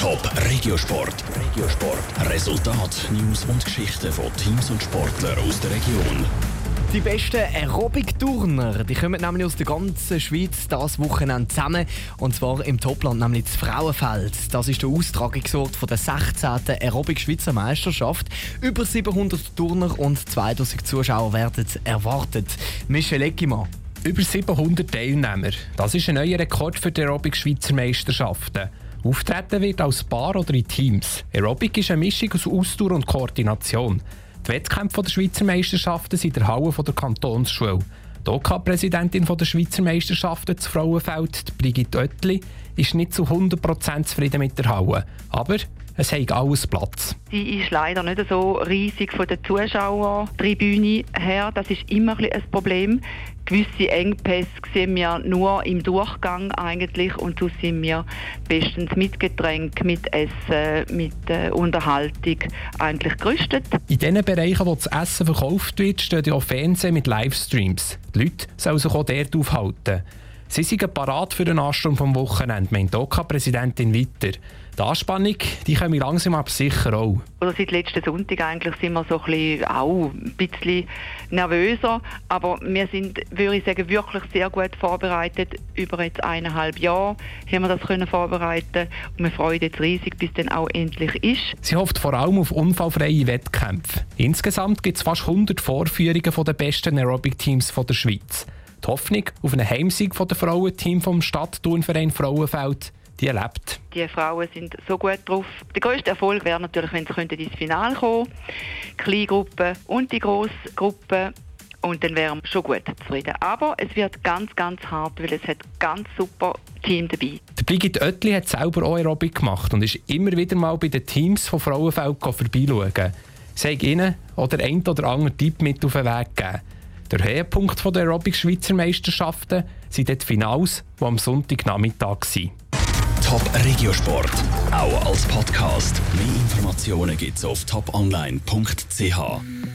Top Regiosport. Regiosport. Resultat, News und Geschichten von Teams und Sportlern aus der Region. Die besten Aerobic-Turner, die kommen nämlich aus der ganzen Schweiz das Wochenende zusammen. Und zwar im Topland, nämlich das Frauenfeld. Das ist der Austragungsort von der 16. Aerobic-Schweizer Meisterschaft. Über 700 Turner und 2000 Zuschauer werden erwartet. Michel Eckimann. Über 700 Teilnehmer. Das ist ein neuer Rekord für die Aerobic-Schweizer Meisterschaften. Auftreten wird als Paar oder in Teams. Aerobic ist eine Mischung aus Ausdauer und Koordination. Die Wettkämpfe der Schweizer Meisterschaften sind in der Halle der Kantonsschule. Die OK-Präsidentin der Schweizer Meisterschaften zu Frauenfeld, Brigitte Oettli, ist nicht zu 100% zufrieden mit der Halle. Aber es hat alles Platz. Sie ist leider nicht so riesig von der Zuschauertribüne her. Das ist immer ein Problem. Gewisse Engpässe sehen wir nur im Durchgang eigentlich und so sind wir bestens mit Getränk, mit Essen, mit äh, Unterhaltung eigentlich gerüstet. In den Bereichen, wo das Essen verkauft wird, stehen auch Fernsehen mit Livestreams. Die Leute sollen sich auch dort aufhalten. Sie sind parat für den Ansturm vom Wochenende, meint OK-Präsidentin weiter. Die Anspannung die kommen langsam aber sicher auch. Oder seit letzten Sonntag eigentlich sind wir so ein bisschen, auch ein bisschen nervöser, aber wir sind, würde ich sagen, wirklich sehr gut vorbereitet. Über jetzt eineinhalb Jahre haben wir das können vorbereiten und wir freuen uns riesig, bis dann auch endlich ist. Sie hofft vor allem auf unfallfreie Wettkämpfe. Insgesamt gibt es fast 100 Vorführungen von den besten Aerobic-Teams der Schweiz. Die Hoffnung auf einen Heimsieg von der Frauenteam vom Stadtturnverein Frauenfeld die erlebt. Die Frauen sind so gut drauf. Der grösste Erfolg wäre natürlich, wenn sie ins Finale kommen könnten. Kleingruppen und die Grossgruppen. Und dann wären wir schon gut zufrieden. Aber es wird ganz, ganz hart, weil es hat ganz super Team dabei. Die Brigitte Oettli hat selber auch Aerobic gemacht und ist immer wieder mal bei den Teams von Frauenfeld vorbeischauen. Sie hat ihnen oder ein oder andere Tipp mit auf den Weg gegeben. Der Höhepunkt der Aerobic Schweizer Meisterschaften sind die Finals, die am Sonntagnachmittag sind. Top Regiosport, auch als Podcast. Mehr Informationen gibt's auf toponline.ch.